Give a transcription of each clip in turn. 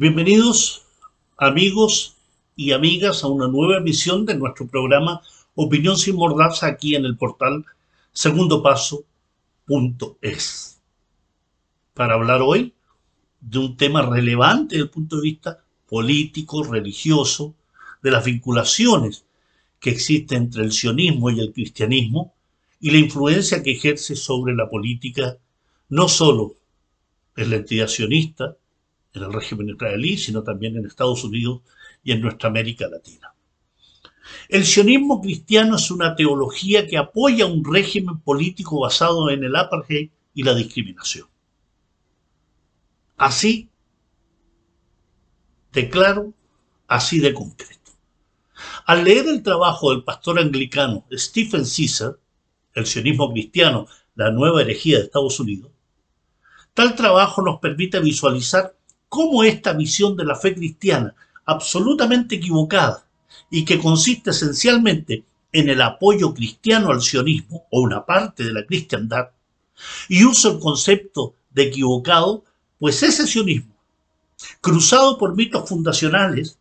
Bienvenidos amigos y amigas a una nueva emisión de nuestro programa Opinión sin mordaza aquí en el portal segundopaso.es. Para hablar hoy de un tema relevante desde el punto de vista político, religioso, de las vinculaciones que existen entre el sionismo y el cristianismo y la influencia que ejerce sobre la política no solo en la entidad sionista, en el régimen israelí, sino también en Estados Unidos y en nuestra América Latina. El sionismo cristiano es una teología que apoya un régimen político basado en el apartheid y la discriminación. Así de claro, así de concreto. Al leer el trabajo del pastor anglicano Stephen Caesar, El sionismo cristiano, la nueva herejía de Estados Unidos, tal trabajo nos permite visualizar cómo esta visión de la fe cristiana, absolutamente equivocada y que consiste esencialmente en el apoyo cristiano al sionismo o una parte de la cristiandad, y usa el concepto de equivocado, pues ese sionismo, cruzado por mitos fundacionales,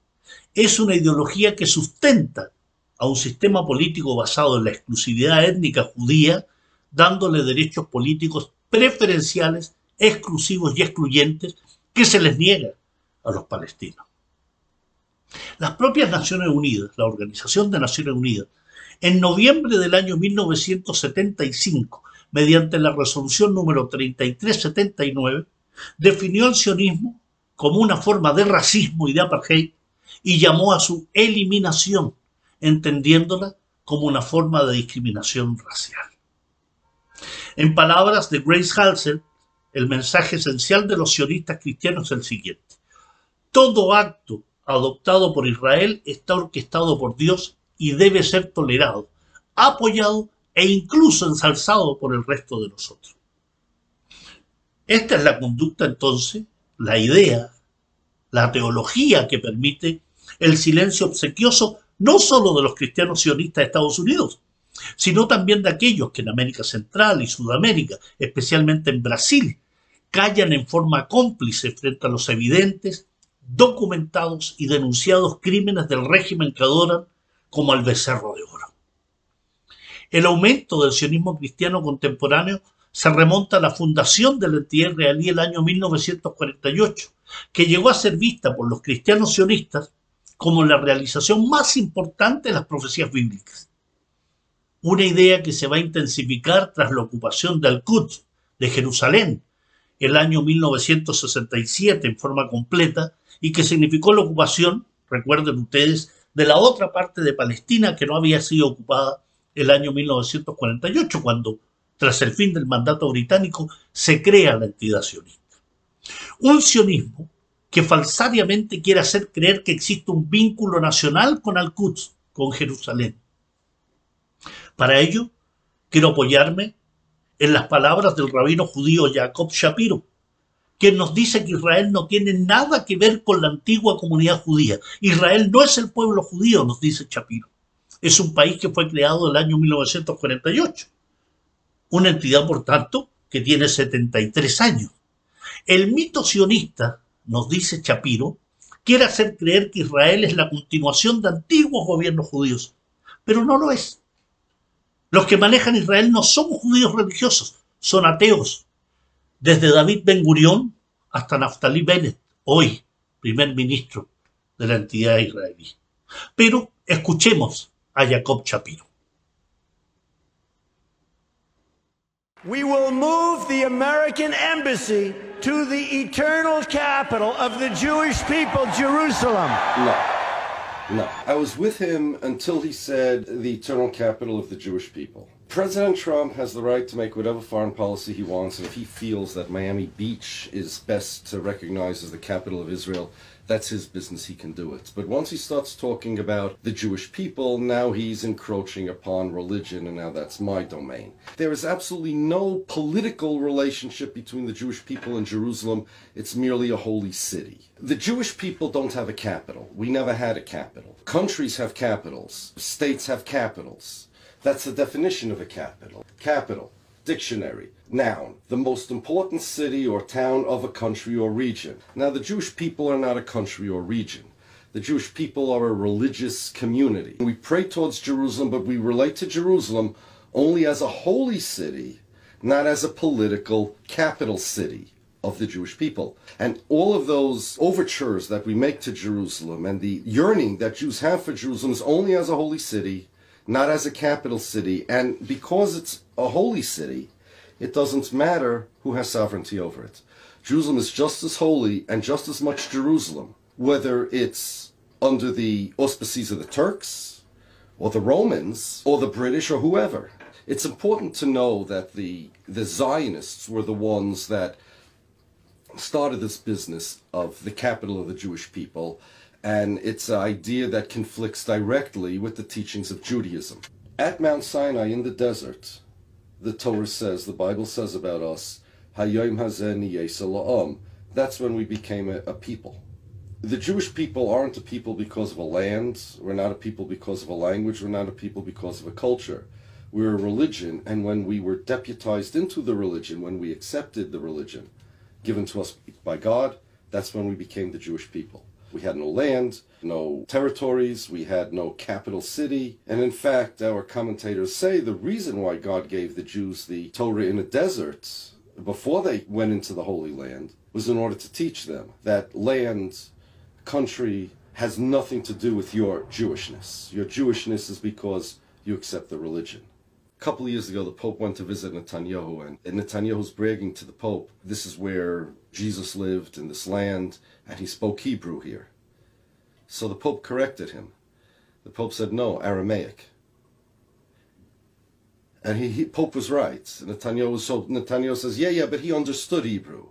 es una ideología que sustenta a un sistema político basado en la exclusividad étnica judía, dándole derechos políticos preferenciales, exclusivos y excluyentes que se les niega a los palestinos. Las propias Naciones Unidas, la Organización de Naciones Unidas, en noviembre del año 1975, mediante la resolución número 3379, definió el sionismo como una forma de racismo y de apartheid y llamó a su eliminación, entendiéndola como una forma de discriminación racial. En palabras de Grace Halsell, el mensaje esencial de los sionistas cristianos es el siguiente. Todo acto adoptado por Israel está orquestado por Dios y debe ser tolerado, apoyado e incluso ensalzado por el resto de nosotros. Esta es la conducta entonces, la idea, la teología que permite el silencio obsequioso no solo de los cristianos sionistas de Estados Unidos, sino también de aquellos que en América Central y Sudamérica, especialmente en Brasil, callan en forma cómplice frente a los evidentes, documentados y denunciados crímenes del régimen que adoran como al becerro de oro. El aumento del sionismo cristiano contemporáneo se remonta a la fundación de la entidad israelí el año 1948, que llegó a ser vista por los cristianos sionistas como la realización más importante de las profecías bíblicas. Una idea que se va a intensificar tras la ocupación de Al-Quds, de Jerusalén, el año 1967 en forma completa y que significó la ocupación, recuerden ustedes, de la otra parte de Palestina que no había sido ocupada el año 1948, cuando, tras el fin del mandato británico, se crea la entidad sionista. Un sionismo que falsariamente quiere hacer creer que existe un vínculo nacional con Al-Quds, con Jerusalén. Para ello, quiero apoyarme en las palabras del rabino judío Jacob Shapiro, quien nos dice que Israel no tiene nada que ver con la antigua comunidad judía. Israel no es el pueblo judío, nos dice Shapiro. Es un país que fue creado en el año 1948. Una entidad, por tanto, que tiene 73 años. El mito sionista, nos dice Shapiro, quiere hacer creer que Israel es la continuación de antiguos gobiernos judíos, pero no lo es. Los que manejan Israel no son judíos religiosos, son ateos. Desde David Ben Gurión hasta Naftali Bennett, hoy primer ministro de la entidad israelí. Pero escuchemos a Jacob Shapiro. We will move the American embassy to the eternal capital of the Jewish people, Jerusalem. No. No. I was with him until he said the eternal capital of the Jewish people. President Trump has the right to make whatever foreign policy he wants, and if he feels that Miami Beach is best to recognize as the capital of Israel, that's his business, he can do it. But once he starts talking about the Jewish people, now he's encroaching upon religion, and now that's my domain. There is absolutely no political relationship between the Jewish people and Jerusalem, it's merely a holy city. The Jewish people don't have a capital. We never had a capital. Countries have capitals, states have capitals. That's the definition of a capital. Capital Dictionary. Noun, the most important city or town of a country or region. Now, the Jewish people are not a country or region. The Jewish people are a religious community. We pray towards Jerusalem, but we relate to Jerusalem only as a holy city, not as a political capital city of the Jewish people. And all of those overtures that we make to Jerusalem and the yearning that Jews have for Jerusalem is only as a holy city, not as a capital city. And because it's a holy city, it doesn't matter who has sovereignty over it. Jerusalem is just as holy and just as much Jerusalem, whether it's under the auspices of the Turks or the Romans or the British or whoever. It's important to know that the, the Zionists were the ones that started this business of the capital of the Jewish people, and it's an idea that conflicts directly with the teachings of Judaism. At Mount Sinai in the desert, the Torah says, the Bible says about us, Hayom That's when we became a, a people. The Jewish people aren't a people because of a land. We're not a people because of a language. We're not a people because of a culture. We're a religion, and when we were deputized into the religion, when we accepted the religion given to us by God, that's when we became the Jewish people. We had no land, no territories, we had no capital city. And in fact, our commentators say the reason why God gave the Jews the Torah in a desert before they went into the Holy Land was in order to teach them that land, country, has nothing to do with your Jewishness. Your Jewishness is because you accept the religion. A couple of years ago, the Pope went to visit Netanyahu, and, and Netanyahu's bragging to the Pope, this is where Jesus lived in this land, and he spoke Hebrew here. So the Pope corrected him. The Pope said, no, Aramaic. And he, he Pope was right. Netanyahu, so Netanyahu says, yeah, yeah, but he understood Hebrew.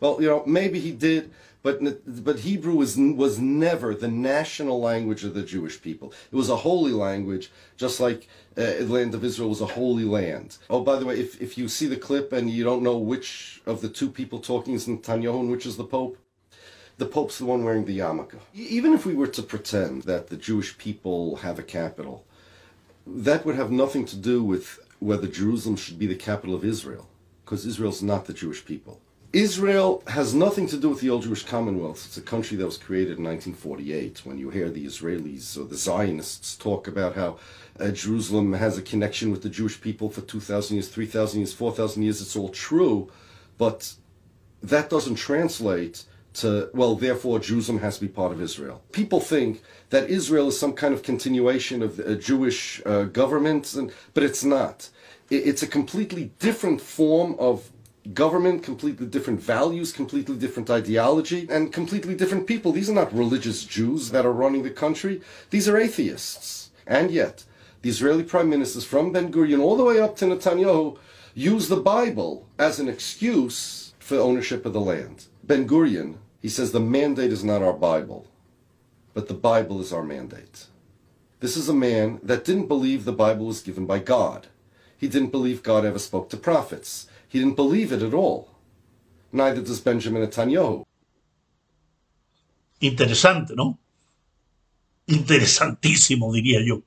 Well, you know, maybe he did, but but Hebrew was was never the national language of the Jewish people. It was a holy language, just like uh, the land of Israel was a holy land. Oh, by the way, if if you see the clip and you don't know which of the two people talking is Netanyahu and which is the Pope, the Pope's the one wearing the yarmulke. Even if we were to pretend that the Jewish people have a capital, that would have nothing to do with whether Jerusalem should be the capital of Israel, because Israel's not the Jewish people. Israel has nothing to do with the old Jewish Commonwealth. It's a country that was created in 1948. When you hear the Israelis or the Zionists talk about how uh, Jerusalem has a connection with the Jewish people for 2,000 years, 3,000 years, 4,000 years, it's all true. But that doesn't translate to, well, therefore Jerusalem has to be part of Israel. People think that Israel is some kind of continuation of a Jewish uh, government, and, but it's not. It's a completely different form of government, completely different values, completely different ideology, and completely different people. These are not religious Jews that are running the country. These are atheists. And yet, the Israeli prime ministers from Ben Gurion all the way up to Netanyahu use the Bible as an excuse for ownership of the land. Ben Gurion, he says the mandate is not our Bible, but the Bible is our mandate. This is a man that didn't believe the Bible was given by God. He didn't believe God ever spoke to prophets. He didn't believe it at all. Neither does Benjamin Netanyahu. Interesante, ¿no? Interesantísimo, diría yo.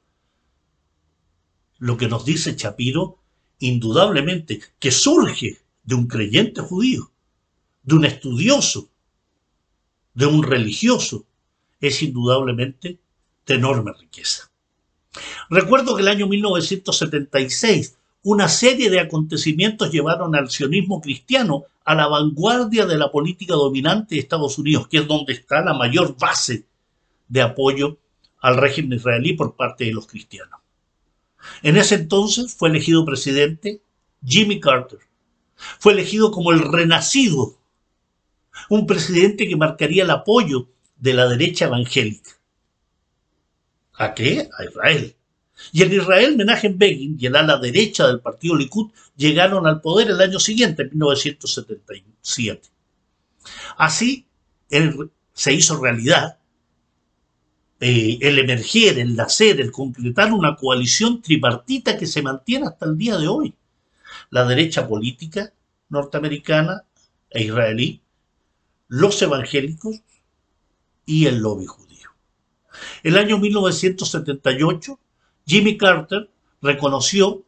Lo que nos dice Chapiro, indudablemente, que surge de un creyente judío, de un estudioso, de un religioso, es indudablemente de enorme riqueza. Recuerdo que el año 1976 una serie de acontecimientos llevaron al sionismo cristiano a la vanguardia de la política dominante de Estados Unidos, que es donde está la mayor base de apoyo al régimen israelí por parte de los cristianos. En ese entonces fue elegido presidente Jimmy Carter. Fue elegido como el renacido, un presidente que marcaría el apoyo de la derecha evangélica. ¿A qué? A Israel. Y en Israel, Menachem Begin y el ala derecha del partido Likud llegaron al poder el año siguiente, en 1977. Así se hizo realidad eh, el emerger, el nacer, el completar una coalición tripartita que se mantiene hasta el día de hoy. La derecha política norteamericana e israelí, los evangélicos y el lobby judío. El año 1978 Jimmy Carter reconoció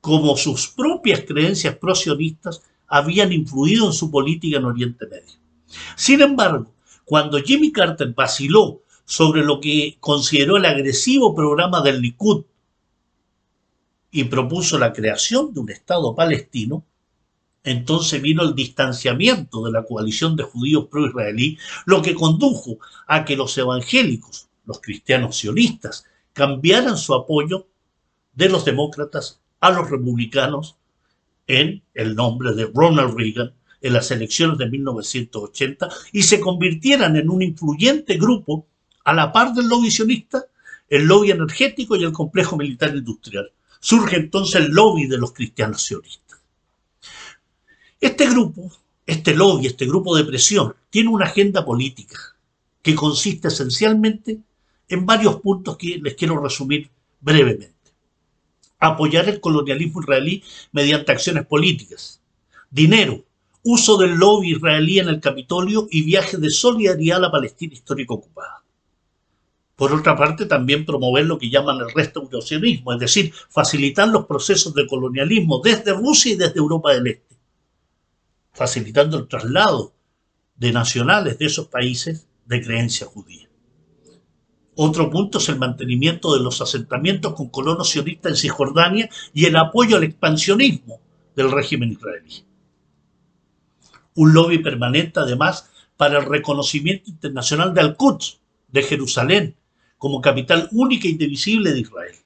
como sus propias creencias prosionistas habían influido en su política en Oriente Medio. Sin embargo, cuando Jimmy Carter vaciló sobre lo que consideró el agresivo programa del Likud y propuso la creación de un Estado palestino, entonces vino el distanciamiento de la coalición de judíos pro-israelí, lo que condujo a que los evangélicos, los cristianos sionistas, cambiaran su apoyo de los demócratas a los republicanos en el nombre de Ronald Reagan en las elecciones de 1980 y se convirtieran en un influyente grupo a la par del lobby sionista, el lobby energético y el complejo militar industrial. Surge entonces el lobby de los cristianos sionistas. Este grupo, este lobby, este grupo de presión, tiene una agenda política que consiste esencialmente en varios puntos que les quiero resumir brevemente. Apoyar el colonialismo israelí mediante acciones políticas. Dinero, uso del lobby israelí en el Capitolio y viaje de solidaridad a la Palestina histórica ocupada. Por otra parte, también promover lo que llaman el restauracionismo, es decir, facilitar los procesos de colonialismo desde Rusia y desde Europa del Este, facilitando el traslado de nacionales de esos países de creencia judía. Otro punto es el mantenimiento de los asentamientos con colonos sionistas en Cisjordania y el apoyo al expansionismo del régimen israelí. Un lobby permanente, además, para el reconocimiento internacional de Al-Quds, de Jerusalén, como capital única y indivisible de Israel.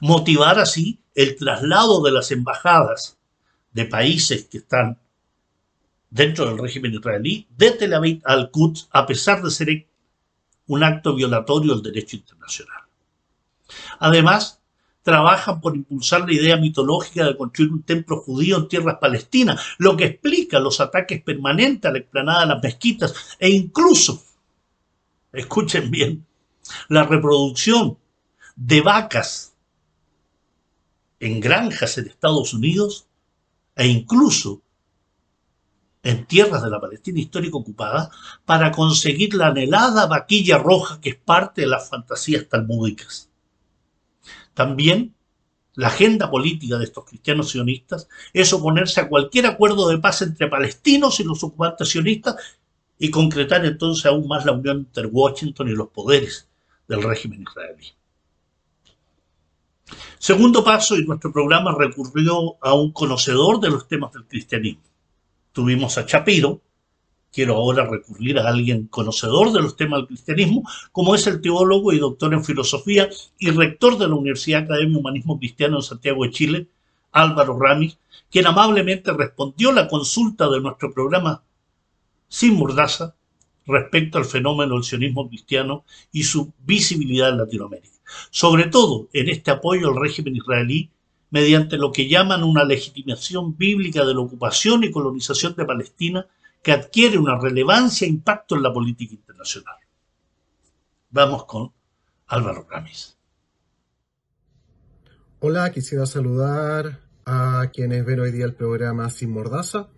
Motivar así el traslado de las embajadas de países que están dentro del régimen israelí de Tel Aviv al Quds, a pesar de ser un acto violatorio del derecho internacional. Además, trabajan por impulsar la idea mitológica de construir un templo judío en tierras palestinas, lo que explica los ataques permanentes a la explanada de las mezquitas e incluso, escuchen bien, la reproducción de vacas en granjas en Estados Unidos e incluso en tierras de la Palestina histórica ocupada para conseguir la anhelada vaquilla roja que es parte de las fantasías talmúdicas. También la agenda política de estos cristianos sionistas es oponerse a cualquier acuerdo de paz entre palestinos y los ocupantes sionistas y concretar entonces aún más la unión entre Washington y los poderes del régimen israelí. Segundo paso, y nuestro programa recurrió a un conocedor de los temas del cristianismo tuvimos a Chapiro, quiero ahora recurrir a alguien conocedor de los temas del cristianismo, como es el teólogo y doctor en filosofía y rector de la Universidad Academia Humanismo Cristiano en Santiago de Chile, Álvaro Ramis, quien amablemente respondió la consulta de nuestro programa sin mordaza respecto al fenómeno del sionismo cristiano y su visibilidad en Latinoamérica. Sobre todo en este apoyo al régimen israelí mediante lo que llaman una legitimación bíblica de la ocupación y colonización de Palestina que adquiere una relevancia e impacto en la política internacional. Vamos con Álvaro Ramis. Hola, quisiera saludar a quienes ven hoy día el programa Sin Mordaza.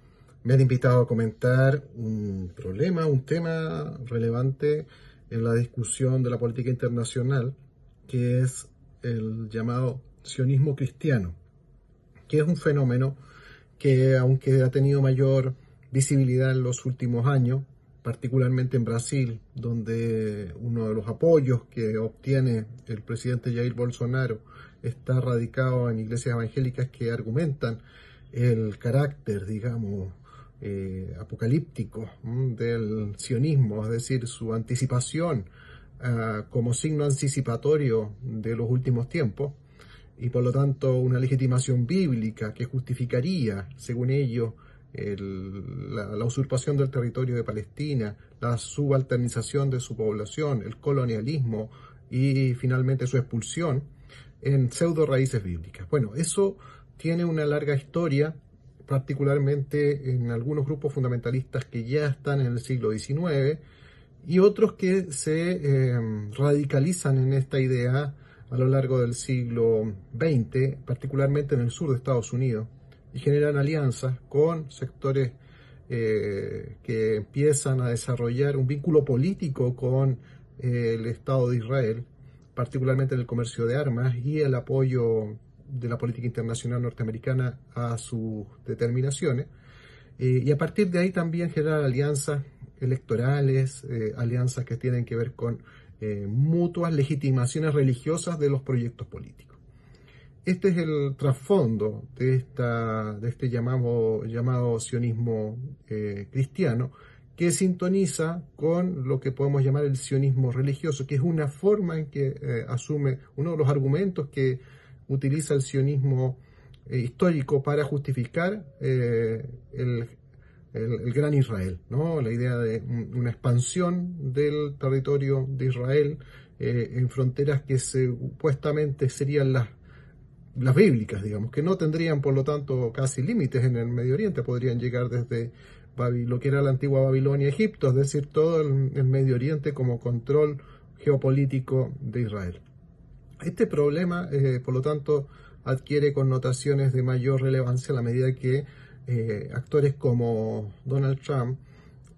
Me han invitado a comentar un problema, un tema relevante en la discusión de la política internacional, que es el llamado sionismo cristiano, que es un fenómeno que aunque ha tenido mayor visibilidad en los últimos años, particularmente en Brasil, donde uno de los apoyos que obtiene el presidente Jair Bolsonaro está radicado en iglesias evangélicas que argumentan el carácter, digamos, eh, apocalíptico del sionismo, es decir, su anticipación ah, como signo anticipatorio de los últimos tiempos, y por lo tanto una legitimación bíblica que justificaría, según ellos, la, usurpación del territorio de Palestina, la subalternización de su población, el colonialismo y finalmente su expulsión en pseudo raíces bíblicas. Bueno, eso tiene una larga historia, particularmente en algunos grupos fundamentalistas que ya están en el siglo XIX y otros que se eh, radicalizan en esta idea a lo largo del siglo XX, particularmente en el sur de Estados Unidos, y generan alianzas con sectores eh, que empiezan a desarrollar un vínculo político con eh, el Estado de Israel, particularmente en el comercio de armas y el apoyo de la política internacional norteamericana a sus determinaciones. Eh, y a partir de ahí también generar alianzas electorales, alianzas que tienen que ver con eh, mutuas legitimaciones religiosas de los proyectos políticos. Este es el trasfondo de, esta, de este llamado, llamado sionismo cristiano, que sintoniza con lo que podemos llamar el sionismo religioso, que es una forma en que eh, asume uno de los argumentos que utiliza el sionismo eh, histórico para justificar eh, el, gran Israel, ¿no? la idea de una expansión del territorio de Israel en fronteras que supuestamente serían las las bíblicas, digamos, que no tendrían por lo tanto casi límites en el Medio Oriente, podrían llegar desde lo que era la antigua Babilonia, Egipto, es decir, todo el, Medio Oriente como control geopolítico de Israel. Este problema, eh, por lo tanto, adquiere connotaciones de mayor relevancia a la medida que eh, actores como Donald Trump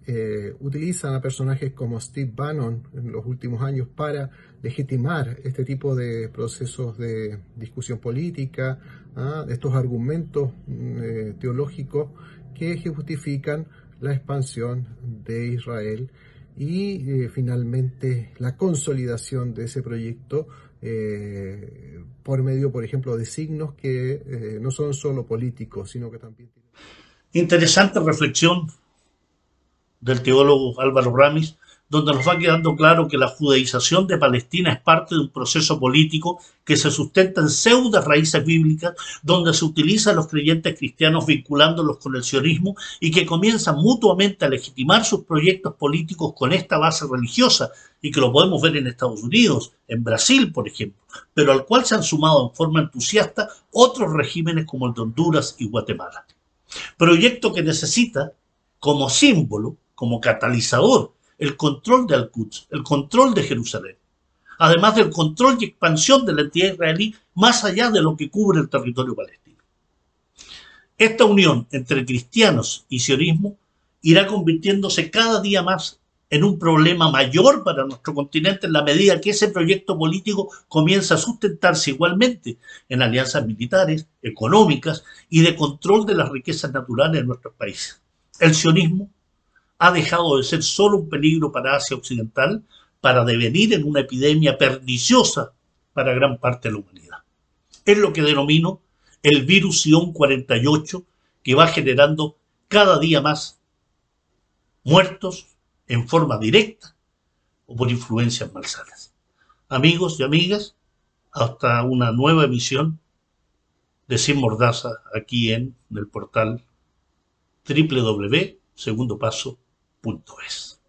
eh, utilizan a personajes como Steve Bannon en los últimos años para legitimar este tipo de procesos de discusión política, ¿ah? estos argumentos mm, teológicos que justifican la expansión de Israel y eh, finalmente la consolidación de ese proyecto eh, por medio, por ejemplo, de signos que eh, no son solo políticos, sino que también... Interesante reflexión del teólogo Álvaro Ramis donde nos va quedando claro que la judaización de Palestina es parte de un proceso político que se sustenta en pseudas raíces bíblicas, donde se utiliza a los creyentes cristianos vinculándolos con el sionismo y que comienzan mutuamente a legitimar sus proyectos políticos con esta base religiosa, y que lo podemos ver en Estados Unidos, en Brasil, por ejemplo, pero al cual se han sumado en forma entusiasta otros regímenes como el de Honduras y Guatemala. Proyecto que necesita como símbolo, como catalizador, el control de Al-Quds, el control de Jerusalén, además del control y expansión de la entidad israelí más allá de lo que cubre el territorio palestino. Esta unión entre cristianos y sionismo irá convirtiéndose cada día más en un problema mayor para nuestro continente en la medida que ese proyecto político comienza a sustentarse igualmente en alianzas militares, económicas y de control de las riquezas naturales de nuestros países. El sionismo ha dejado de ser solo un peligro para Asia Occidental para devenir en una epidemia perniciosa para gran parte de la humanidad. Es lo que denomino el virus Sion 48 que va generando cada día más muertos en forma directa o por influencias malsanas. Amigos y amigas, hasta una nueva emisión de Sin Mordaza aquí en el portal www.segundopaso.es.